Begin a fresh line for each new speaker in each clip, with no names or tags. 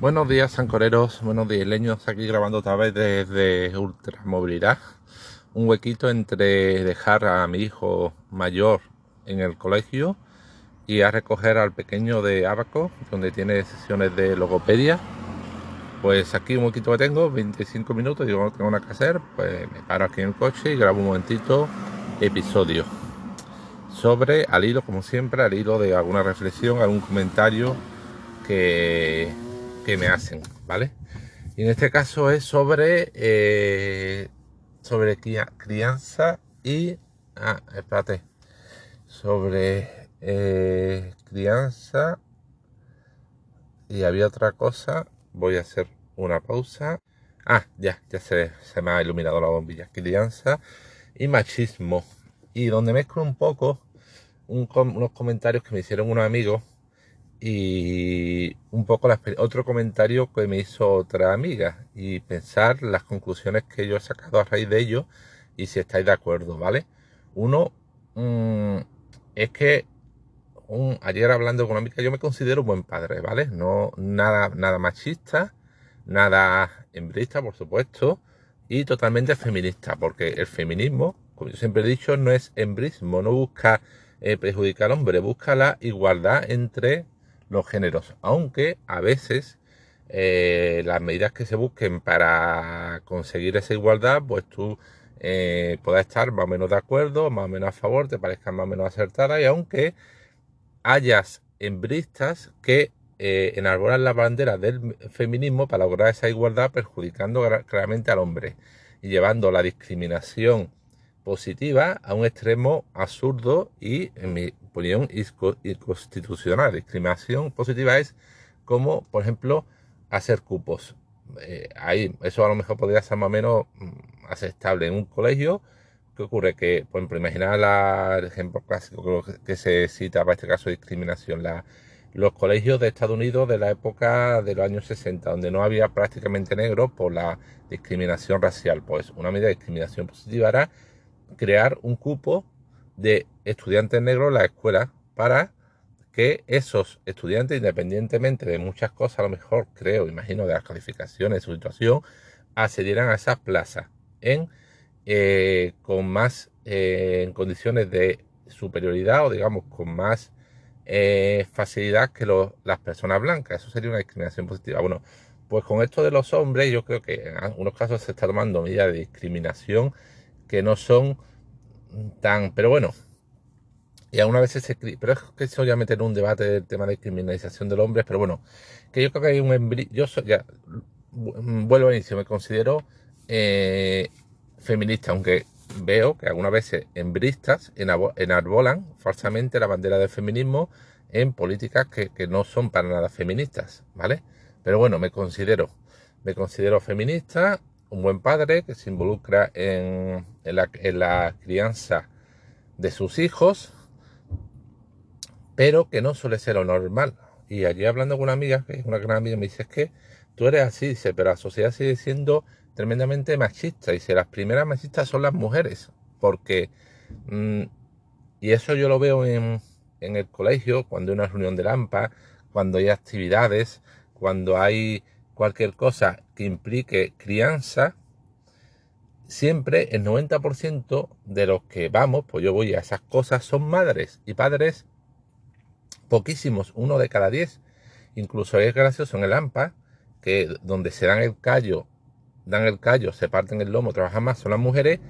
Buenos días, sancoreros. Buenos días, leños. Aquí grabando otra vez desde Ultramovilidad. Un huequito entre dejar a mi hijo mayor en el colegio y a recoger al pequeño de Abaco, donde tiene sesiones de logopedia. Pues aquí un huequito que tengo, 25 minutos, digo, no tengo nada que hacer, pues me paro aquí en el coche y grabo un momentito episodio sobre, al hilo, como siempre, al hilo de alguna reflexión, algún comentario que que me hacen, ¿vale? Y en este caso es sobre, eh, sobre crianza y... Ah, espérate. Sobre eh, crianza. Y había otra cosa. Voy a hacer una pausa. Ah, ya, ya se, se me ha iluminado la bombilla. Crianza y machismo. Y donde mezclo un poco unos comentarios que me hicieron unos amigos y un poco otro comentario que me hizo otra amiga y pensar las conclusiones que yo he sacado a raíz de ello y si estáis de acuerdo, ¿vale? Uno mm, es que ayer hablando con una amiga yo me considero un buen padre, ¿vale? No nada, nada machista, nada hembrista, por supuesto, y totalmente feminista, porque el feminismo, como yo siempre he dicho, no es hembrismo, no busca eh, perjudicar al hombre, busca la igualdad entre los géneros, aunque a veces eh, las medidas que se busquen para conseguir esa igualdad, pues tú eh, puedas estar más o menos de acuerdo, más o menos a favor, te parezcan más o menos acertadas, y aunque hayas embristas que eh, enarbolan la bandera del feminismo para lograr esa igualdad, perjudicando claramente al hombre y llevando la discriminación positiva a un extremo absurdo y, en mi opinión, inconstitucional. Discriminación positiva es como, por ejemplo, hacer cupos. Eh, ahí, eso a lo mejor podría ser más o menos mm, aceptable en un colegio. ¿Qué ocurre? Que, por ejemplo, imaginar el ejemplo clásico que se cita para este caso de discriminación, la, los colegios de Estados Unidos de la época de los años 60, donde no había prácticamente negros por la discriminación racial. Pues una medida de discriminación positiva era crear un cupo de estudiantes negros en la escuela para que esos estudiantes, independientemente de muchas cosas, a lo mejor creo, imagino, de las calificaciones, de su situación, accedieran a esas plazas en, eh, con más eh, en condiciones de superioridad o digamos con más eh, facilidad que las personas blancas. Eso sería una discriminación positiva. Bueno, pues con esto de los hombres, yo creo que en algunos casos se está tomando medidas de discriminación que no son tan, pero bueno, y algunas veces se pero es que eso ya meter en un debate del tema de criminalización del hombre, pero bueno, que yo creo que hay un yo soy, ya, vuelvo a inicio, me considero eh, feminista, aunque veo que algunas veces embristas enarbolan falsamente la bandera del feminismo en políticas que, que, no son para nada feministas, ¿vale? Pero bueno, me considero, me considero feminista, un buen padre que se involucra en, la, crianza de sus hijos, pero que no suele ser lo normal. Y allí hablando con una amiga, que es una gran amiga, me dice, es que tú eres así, dice, pero la sociedad sigue siendo tremendamente machista. Dice, las primeras machistas son las mujeres, porque, mm, y eso yo lo veo en, en el colegio, cuando hay una reunión de lampa, cuando hay actividades, cuando hay cualquier cosa que implique crianza, siempre el 90% de los que vamos, pues yo voy a esas cosas, son madres y padres poquísimos, uno de cada diez. Incluso es gracioso en el AMPA, que donde se dan el callo, dan el callo, se parten el lomo, trabajan más, son las mujeres.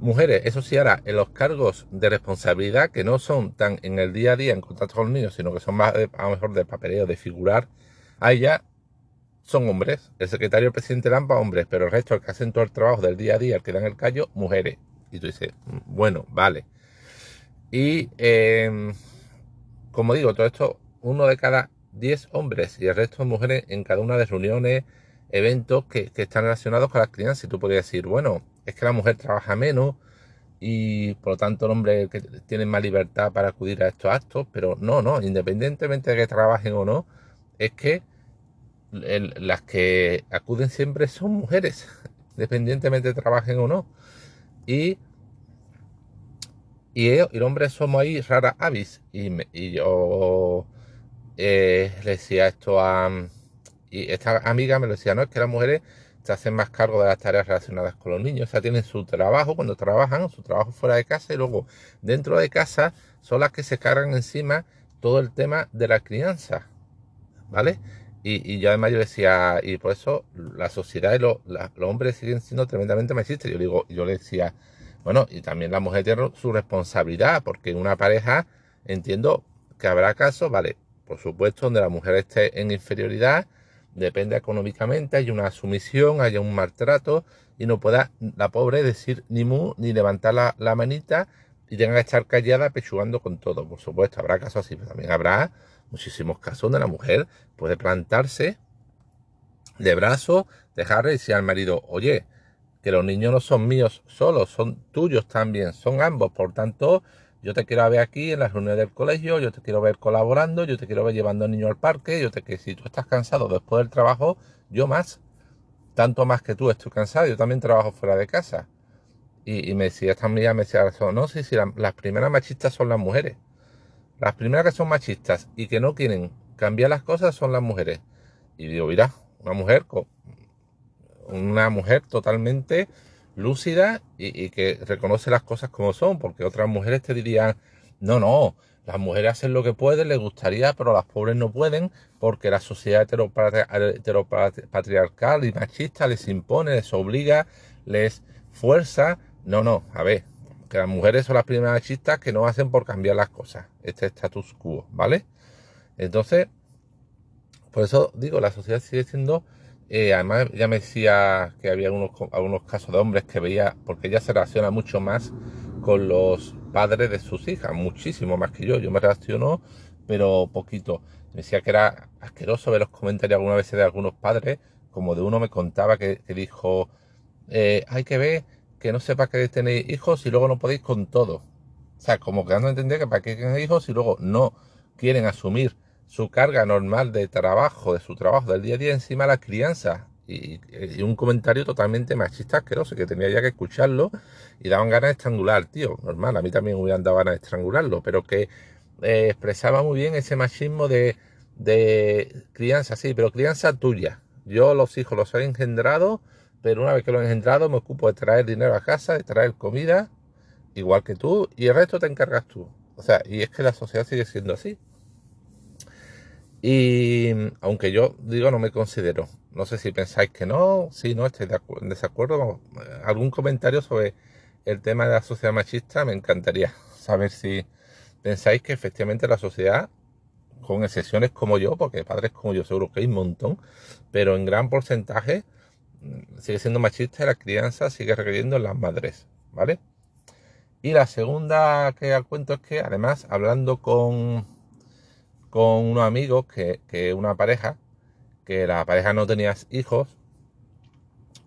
Mujeres, eso sí, ahora, en los cargos de responsabilidad, que no son tan en el día a día en contacto con los niños, sino que son más, a lo mejor de papeleo, de figurar, ahí ya son hombres. El secretario el presidente Lampa, hombres, pero el resto, el que hacen todo el trabajo del día a día, el que dan el callo, mujeres. Y tú dices, mm, bueno, vale. Y em, como digo, todo esto, uno de cada diez hombres y el resto mujeres en cada una de reuniones, eventos que, están relacionados con las crianzas. Y tú podrías decir, bueno, es que la mujer trabaja menos y por lo tanto el hombre que tiene más libertad para acudir a estos actos, pero no, no, independientemente de que trabajen o no, es que las que acuden siempre son mujeres, independientemente trabajen o no. Y, y, el hombre somos ahí rara avis. Y, yo eh, le decía esto a, esta amiga me lo decía, no, es que las mujeres se hacen más cargo de las tareas relacionadas con los niños, o sea, tienen su trabajo cuando trabajan, su trabajo fuera de casa y luego dentro de casa son las que se cargan encima todo el tema de la crianza, ¿vale? Y, y yo además yo decía, y por eso la sociedad y los hombres siguen siendo tremendamente machistas. Yo digo, yo le decía, bueno, y también la mujer tiene su responsabilidad, porque una pareja entiendo que habrá casos, vale, por supuesto, donde la mujer esté en inferioridad, depende económicamente, hay una sumisión, haya un maltrato y no pueda la pobre decir ni mu, ni levantar la, manita y tenga que estar callada pechugando con todo. Por supuesto, habrá casos así, pero también habrá muchísimos casos donde la mujer puede plantarse de brazos, dejarle y decir al marido, oye, que los niños no son míos solos, son tuyos también, son ambos, por tanto, yo te quiero ver aquí en las reuniones del colegio, yo te quiero ver colaborando, yo te quiero ver llevando al niño al parque, yo te que si tú estás cansado después del trabajo, yo más, tanto más que tú estoy cansado, yo también trabajo fuera de casa. Y, me decía esta amiga, me decía, no, sí, sí, las primeras machistas son las mujeres. Las primeras que son machistas y que no quieren cambiar las cosas son las mujeres. Y digo, mira, una mujer, una mujer totalmente lúcida y, que reconoce las cosas como son, porque otras mujeres te dirían, no, no, las mujeres hacen lo que pueden, les gustaría, pero las pobres no pueden, porque la sociedad heteropatriarcal y machista les impone, les obliga, les fuerza. No, no, a ver, que las mujeres son las primeras machistas que no hacen por cambiar las cosas, este status quo, ¿vale? Entonces, por eso digo, la sociedad sigue siendo eh, además, ya me decía que había algunos, algunos casos de hombres que veía, porque ella se relaciona mucho más con los padres de sus hijas, muchísimo más que yo. Yo me relaciono, pero poquito. Me decía que era asqueroso ver los comentarios alguna vez de algunos padres, como de uno me contaba que, dijo, eh, hay que ver que no sepa que tenéis hijos y luego no podéis con todo. O sea, como que a entender que para qué tienen hijos y luego no quieren asumir su carga normal de trabajo, de su trabajo del día a día encima de la crianza. Y, un comentario totalmente machista asqueroso, que tenía ya que escucharlo y daban ganas de estrangular, tío. Normal, a mí también me hubieran dado ganas de estrangularlo, pero que eh, expresaba muy bien ese machismo de, de crianza, sí, pero crianza tuya. Yo los hijos los he engendrado, pero una vez que los he engendrado me ocupo de traer dinero a casa, de traer comida, igual que tú, y el resto te encargas tú. O sea, y es que la sociedad sigue siendo así. Y aunque yo digo, no me considero. No sé si pensáis que no, si no, estoy en desacuerdo. Algún comentario sobre el tema de la sociedad machista me encantaría saber si pensáis que efectivamente la sociedad, con excepciones como yo, porque padres como yo seguro que hay un montón, pero en gran porcentaje sigue siendo machista y la crianza sigue requiriendo en las madres, ¿vale? Y la segunda que cuento es que además hablando con con unos amigos que, que una pareja, que la pareja no tenía hijos,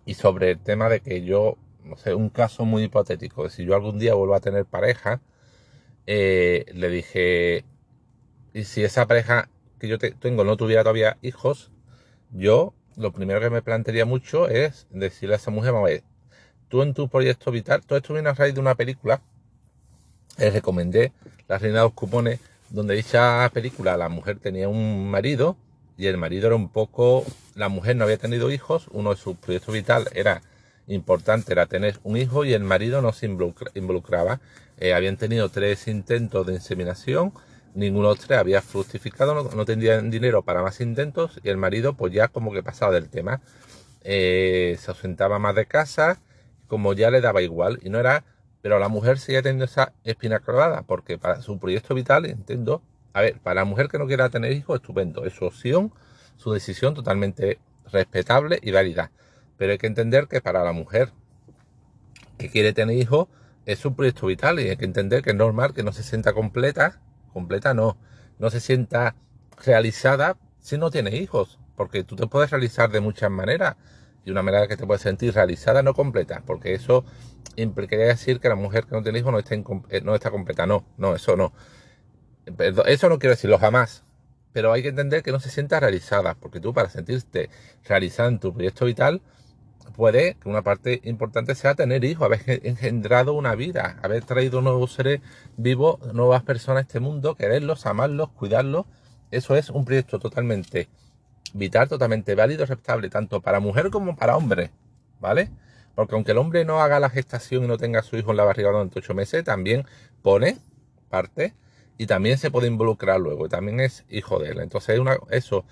y sobre el tema de que yo, no sé, un caso muy hipotético, de si yo algún día vuelvo a tener pareja, eh, le dije, y si esa pareja que yo tengo no tuviera todavía hijos, yo lo primero que me plantearía mucho es decirle a esa mujer, vamos a ver, tú en tu proyecto vital, todo esto viene a raíz de una película, les recomendé La Reina de los Cupones, donde dicha película la mujer tenía un marido y el marido era un poco, la mujer no había tenido hijos, uno de sus proyectos vital era importante, era tener un hijo y el marido no se involucraba. Eh, habían tenido tres intentos de inseminación, ninguno de los tres había fructificado, no, no, tenían dinero para más intentos y el marido pues ya como que pasaba del tema. Eh, se ausentaba más de casa, como ya le daba igual y no era pero la mujer sigue teniendo esa espina clavada, porque para su proyecto vital, entiendo, a ver, para la mujer que no quiera tener hijos, estupendo, es su opción, su decisión totalmente respetable y válida. Pero hay que entender que para la mujer que quiere tener hijos, es su proyecto vital y hay que entender que es normal que no se sienta completa, completa no, no se sienta realizada si no tiene hijos, porque tú te puedes realizar de muchas maneras y una manera que te puedes sentir realizada, no completa, porque eso implicaría decir que la mujer que no tiene hijos no está, eh, no está completa. No, no, eso no. Eso no quiero decirlo jamás. Pero hay que entender que no se sienta realizada, porque tú para sentirte realizada en tu proyecto vital, puede que una parte importante sea tener hijos, haber engendrado una vida, haber traído nuevos seres vivos, nuevas personas a este mundo, quererlos, amarlos, cuidarlos. Eso es un proyecto totalmente vital totalmente válido, respetable, tanto para mujer como para hombre, ¿vale? Porque aunque el hombre no haga la gestación y no tenga su hijo en la barriga durante ocho meses, también pone parte y también se puede involucrar luego, y también es hijo de él. Entonces, una, eso,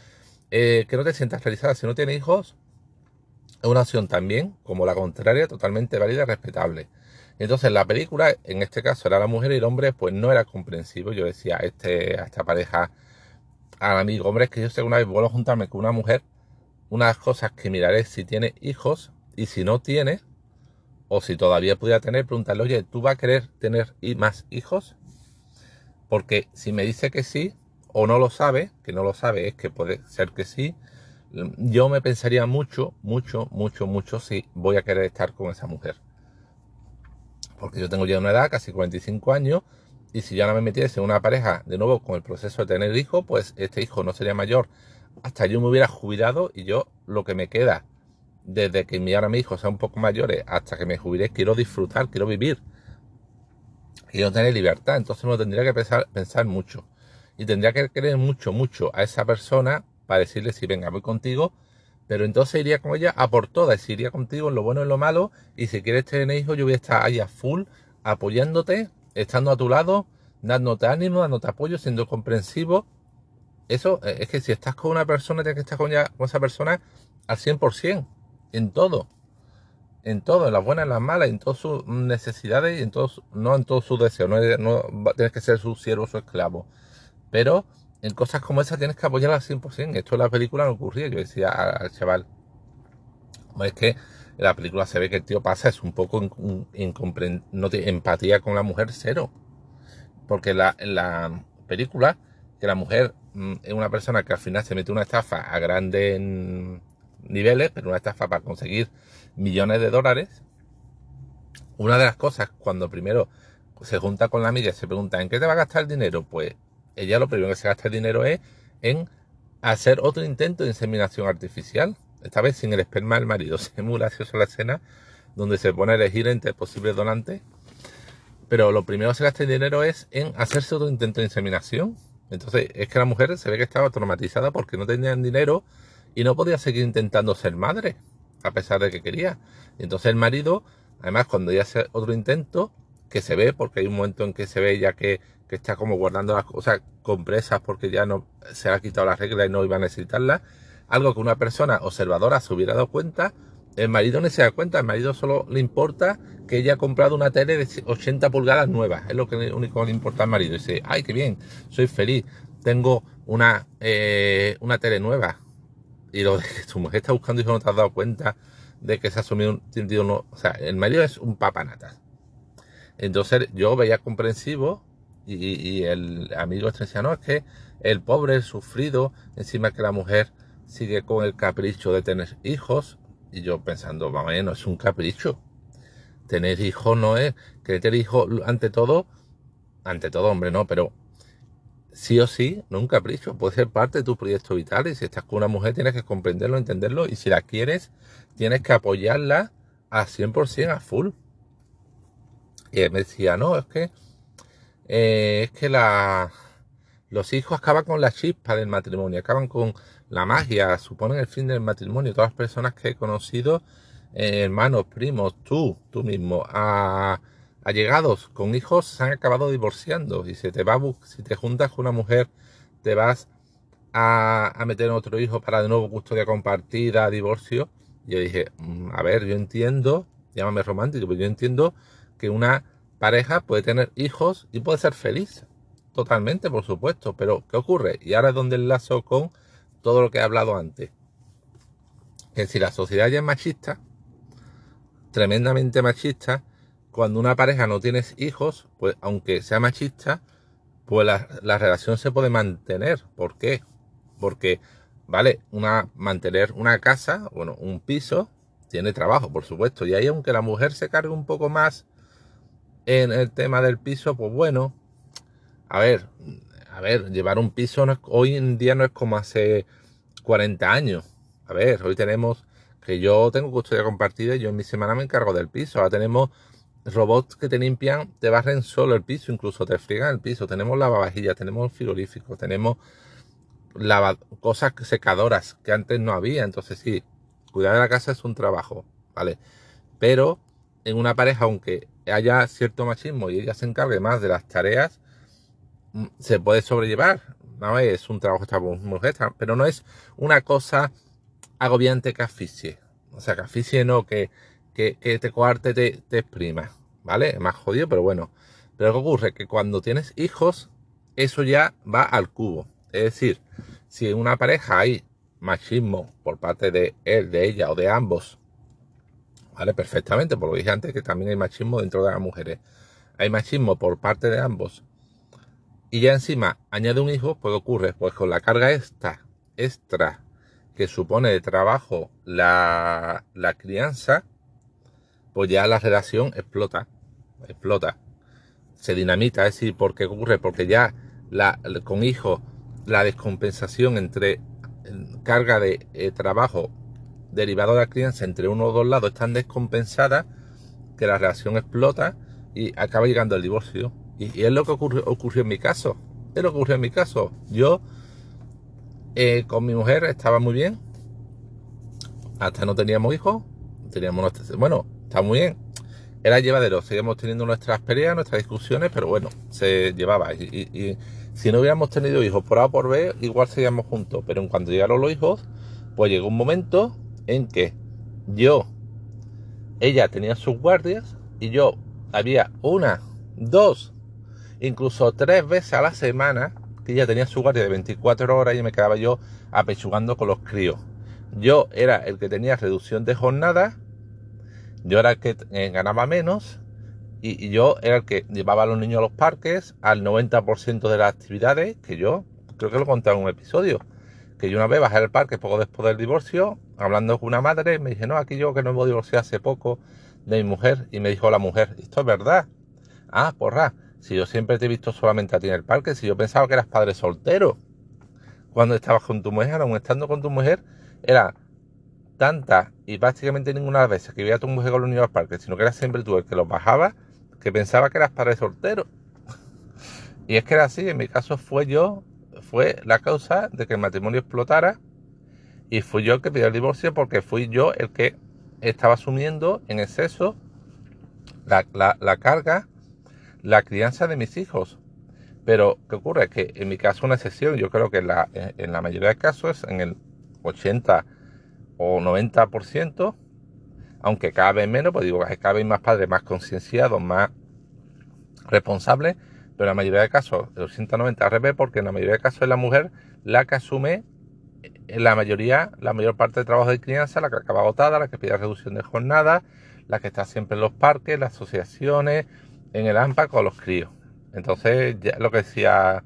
eh, que no te sientas realizada si no tienes hijos, es una opción también, como la contraria, totalmente válida y respetable. Entonces, la película, en este caso era la mujer y el hombre, pues no era comprensivo. Yo decía este, a esta pareja, al amigo, hombre, es que yo sé que una vez vuelvo a juntarme con una mujer, unas cosas que miraré si tiene hijos y si no tiene, o si todavía pudiera tener, preguntarle, oye, ¿tú vas a querer tener más hijos? Porque si me dice que sí, o no lo sabe, que no lo sabe, es que puede ser que sí, yo me pensaría mucho, mucho, mucho, mucho si voy a querer estar con esa mujer. Porque yo tengo ya una edad, casi 45 años, y si ya no me metiese en una pareja de nuevo con el proceso de tener hijo, pues este hijo no sería mayor hasta yo me hubiera jubilado y yo lo que me queda desde que mi ahora mi hijo sea un poco mayores hasta que me jubile, quiero disfrutar, quiero vivir. Quiero tener libertad. Entonces no tendría que pensar, pensar mucho. Y tendría que querer mucho, mucho a esa persona para decirle si venga, voy contigo. Pero entonces iría con ella a por todas, y iría contigo en lo bueno y en lo malo. Y si quieres tener hijo, yo voy a estar ahí a full, apoyándote, estando a tu lado, dándote ánimo, dándote apoyo, siendo comprensivo. Eso eh, es que si estás con una persona, tienes que estar con, con esa persona al 100% en todo. En todo, en las buenas, en las malas, en todas sus necesidades y en todos, no en todos sus deseos. No, no tienes que ser su siervo, su esclavo. Pero en cosas como esas tienes que apoyar al 100%. Esto en la película no ocurría. Yo decía al chaval, es que en la película se ve que el tío pasa, es un poco no tiene empatía con la mujer, cero. Porque la, en la película, que la mujer mm, es una persona que al final se mete una estafa a grandes niveles, pero una estafa para conseguir millones de dólares. Una de las cosas, cuando primero se junta con la amiga y se pregunta, ¿en qué te va a gastar el dinero? Pues ella lo primero que se gasta el dinero es en hacer otro intento de inseminación artificial, esta vez sin el esperma del marido. Se muy gracioso la escena donde se pone a elegir entre posibles donantes. Pero lo primero que se gasta el dinero es en hacerse otro intento de inseminación. Entonces es que la mujer se ve que estaba traumatizada porque no tenía dinero y no podía seguir intentando ser madre, a pesar de que quería. Entonces el marido, además, cuando ya hace otro intento, que se ve, porque hay un momento en que se ve ya que, que está como guardando las cosas compresas porque ya no se ha quitado la regla y no iba a necesitarla, algo que una persona observadora se hubiera dado cuenta, el marido no se da cuenta, el marido solo le importa que ella ha comprado una tele de 80 pulgadas nueva, es lo que único le importa al marido. Y dice, ay, qué bien, soy feliz, tengo una, eh, una tele nueva, y lo de que tu mujer está buscando y no te has dado cuenta de que se ha asumido un sentido no. O sea, el marido es un papanatas. Entonces yo veía comprensivo y, el amigo este decía, no, es que el pobre, el sufrido, encima que la mujer sigue con el capricho de tener hijos. Y yo pensando, vamos, no es un capricho. Tener hijos no es, que tener hijos ante todo, ante todo, hombre, no, pero sí o sí, no un capricho, puede ser parte de tu proyecto vital y si estás con una mujer tienes que comprenderlo, entenderlo y si la quieres tienes que apoyarla a 100% a full. Y él me decía, no, es que eh, es que la, los hijos acaban con la chispa del matrimonio, acaban con la magia, suponen el fin del matrimonio. Todas las personas que he conocido, eh, hermanos, primos, tú, tú mismo, a allegados con hijos se han acabado divorciando y si te, va, si te juntas con una mujer, te vas a, meter en otro hijo para de nuevo custodia compartida, divorcio. Yo dije, mm, a ver, yo entiendo, llámame romántico, pero yo entiendo que una pareja puede tener hijos y puede ser feliz. Totalmente, por supuesto. Pero, ¿qué ocurre? Y ahora es donde enlazo con todo lo que he hablado antes. Que si la sociedad ya es machista, tremendamente machista, cuando una pareja no tiene hijos, pues aunque sea machista, pues la, relación se puede mantener. ¿Por qué? Porque, vale, una, mantener una casa, bueno, un piso, tiene trabajo, por supuesto. Y ahí, aunque la mujer se cargue un poco más en el tema del piso, pues bueno, a ver, a ver, llevar un piso hoy en día no es como hace 40 años. A ver, hoy tenemos que yo tengo custodia compartida y yo en mi semana me encargo del piso. Ahora tenemos robots que te limpian, te barren solo el piso, incluso te friegan el piso. Tenemos lavavajillas, tenemos frigorífico, tenemos cosas secadoras que antes no había. Entonces sí, cuidar de la casa es un trabajo, ¿vale? Pero en una pareja, aunque haya cierto machismo y ella se encargue más de las tareas, mm, se puede sobrellevar. No es un trabajo esta mujer, pero no es una cosa agobiante que asfixie. O sea, que asfixie no, que, que, te coarte, te, te exprima. ¿Vale? Más jodido, pero bueno. Pero ¿qué ocurre? Que cuando tienes hijos, eso ya va al cubo. Es decir, si en una pareja hay machismo por parte de él, de ella o de ambos, ¿vale? Perfectamente, por dije antes que también hay machismo dentro de las mujeres. Hay machismo por parte de ambos. Y ya encima añade un hijo, pues ocurre, pues con la carga esta, extra, que supone de trabajo la, la crianza, pues ya la relación explota, explota, se dinamita, es decir, ¿por qué ocurre? Porque ya la, con hijos la descompensación entre carga de eh, trabajo derivado de la crianza entre uno o dos lados es tan descompensada que la relación explota y acaba llegando al divorcio. Y, es lo que ocurrió, en mi caso. Es lo que ocurrió en mi caso. Yo eh, con mi mujer estaba muy bien. Hasta no teníamos hijos. Teníamos bueno, está muy bien. Era llevadero. Seguíamos teniendo nuestras peleas, nuestras discusiones, pero bueno, se llevaba. y si no hubiéramos tenido hijos por A por B, igual seguíamos juntos. Pero en cuanto llegaron los hijos, pues llegó un momento en que yo, ella tenía sus guardias y yo había una, dos, incluso tres veces a la semana que ella tenía su guardia de 24 horas y me quedaba yo apechugando con los críos. Yo era el que tenía reducción de jornada, yo era el que eh, ganaba menos y, yo era el que llevaba a los niños a los parques al 90% de las actividades, que yo creo que lo conté en un episodio, que yo una vez bajé al parque poco después del divorcio, hablando con una madre, me dije, no, aquí yo que no me divorciado hace poco de mi mujer, y me dijo la mujer, esto es verdad. Ah, porra, si yo siempre te he visto solamente a ti en el parque, si yo pensaba que eras padre soltero, cuando estabas con tu mujer, aún estando con tu mujer, era tanta y prácticamente ninguna de las veces que veía a tu mujer con los niños al parque, sino que era siempre tú el que los bajaba que pensaba que eras padre soltero. Y es que era así, en mi caso fue yo, fue la causa de que el matrimonio explotara y fui yo el que pidió el divorcio porque fui yo el que estaba asumiendo en exceso la, la, carga, la crianza de mis hijos. Pero, ¿qué ocurre? Que en mi caso una excepción, yo creo que en la, en la mayoría de casos, en el 80 o 90%, aunque cada vez menos, pues digo, cada vez más padres más concienciados, más responsables, pero en la mayoría de casos, el 190 al revés, porque en la mayoría de casos es la mujer la que asume en la mayoría, la mayor parte del trabajo de crianza, la que acaba agotada, la que pide reducción de jornada, la que está siempre en los parques, las asociaciones, en el AMPA con los críos. Entonces, ya lo que decía,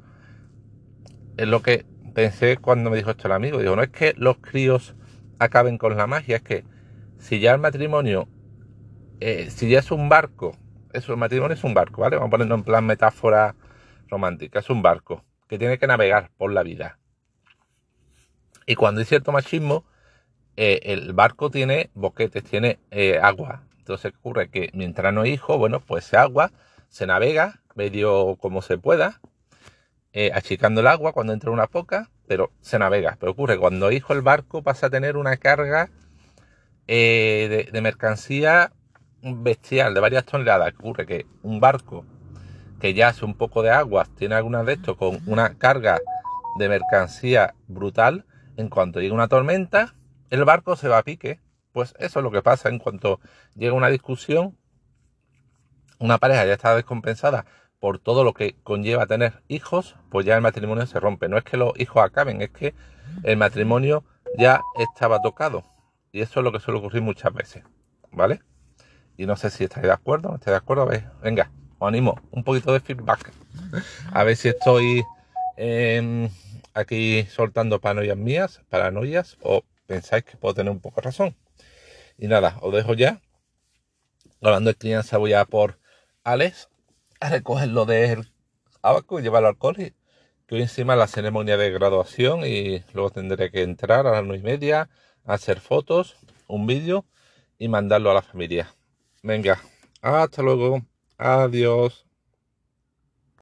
es lo que pensé cuando me dijo esto el amigo, digo, no es que los críos acaben con la magia, es que si ya el matrimonio, eh, si ya es un barco, eso, el matrimonio es un barco, ¿vale? Vamos a en plan metáfora romántica, es un barco que tiene que navegar por la vida. Y cuando hay cierto machismo, eh, el barco tiene boquetes, tiene eh, agua. Entonces, ¿qué ocurre? Que mientras no hay hijo, bueno, pues se agua, se navega medio como se pueda, achicando el agua cuando entra una poca, pero se navega. Pero ocurre, cuando hijo el barco pasa a tener una carga eh, de, mercancía bestial de varias toneladas. Ocurre que un barco que ya hace un poco de agua, tiene algunas de estos con una carga de mercancía brutal, en cuanto llega una tormenta, el barco se va a pique. Pues eso es lo que pasa en cuanto llega una discusión, una pareja ya está descompensada por todo lo que conlleva tener hijos, pues ya el matrimonio se rompe. No es que los hijos acaben, es que el matrimonio ya estaba tocado. Y eso es lo que suele ocurrir muchas veces, ¿vale? Y no sé si estáis de acuerdo, no estáis de acuerdo. Venga, os animo, un poquito de feedback. A ver si estoy em, aquí soltando paranoias mías, paranoias, o pensáis que puedo tener un poco de razón. Y nada, os dejo ya. Hablando de crianza, voy a por Alex a recogerlo del abaco y llevarlo al cole. Que hoy encima la ceremonia de graduación y luego tendré que entrar a las nueve y media hacer fotos, un vídeo y mandarlo a la familia. Venga, hasta luego. Adiós.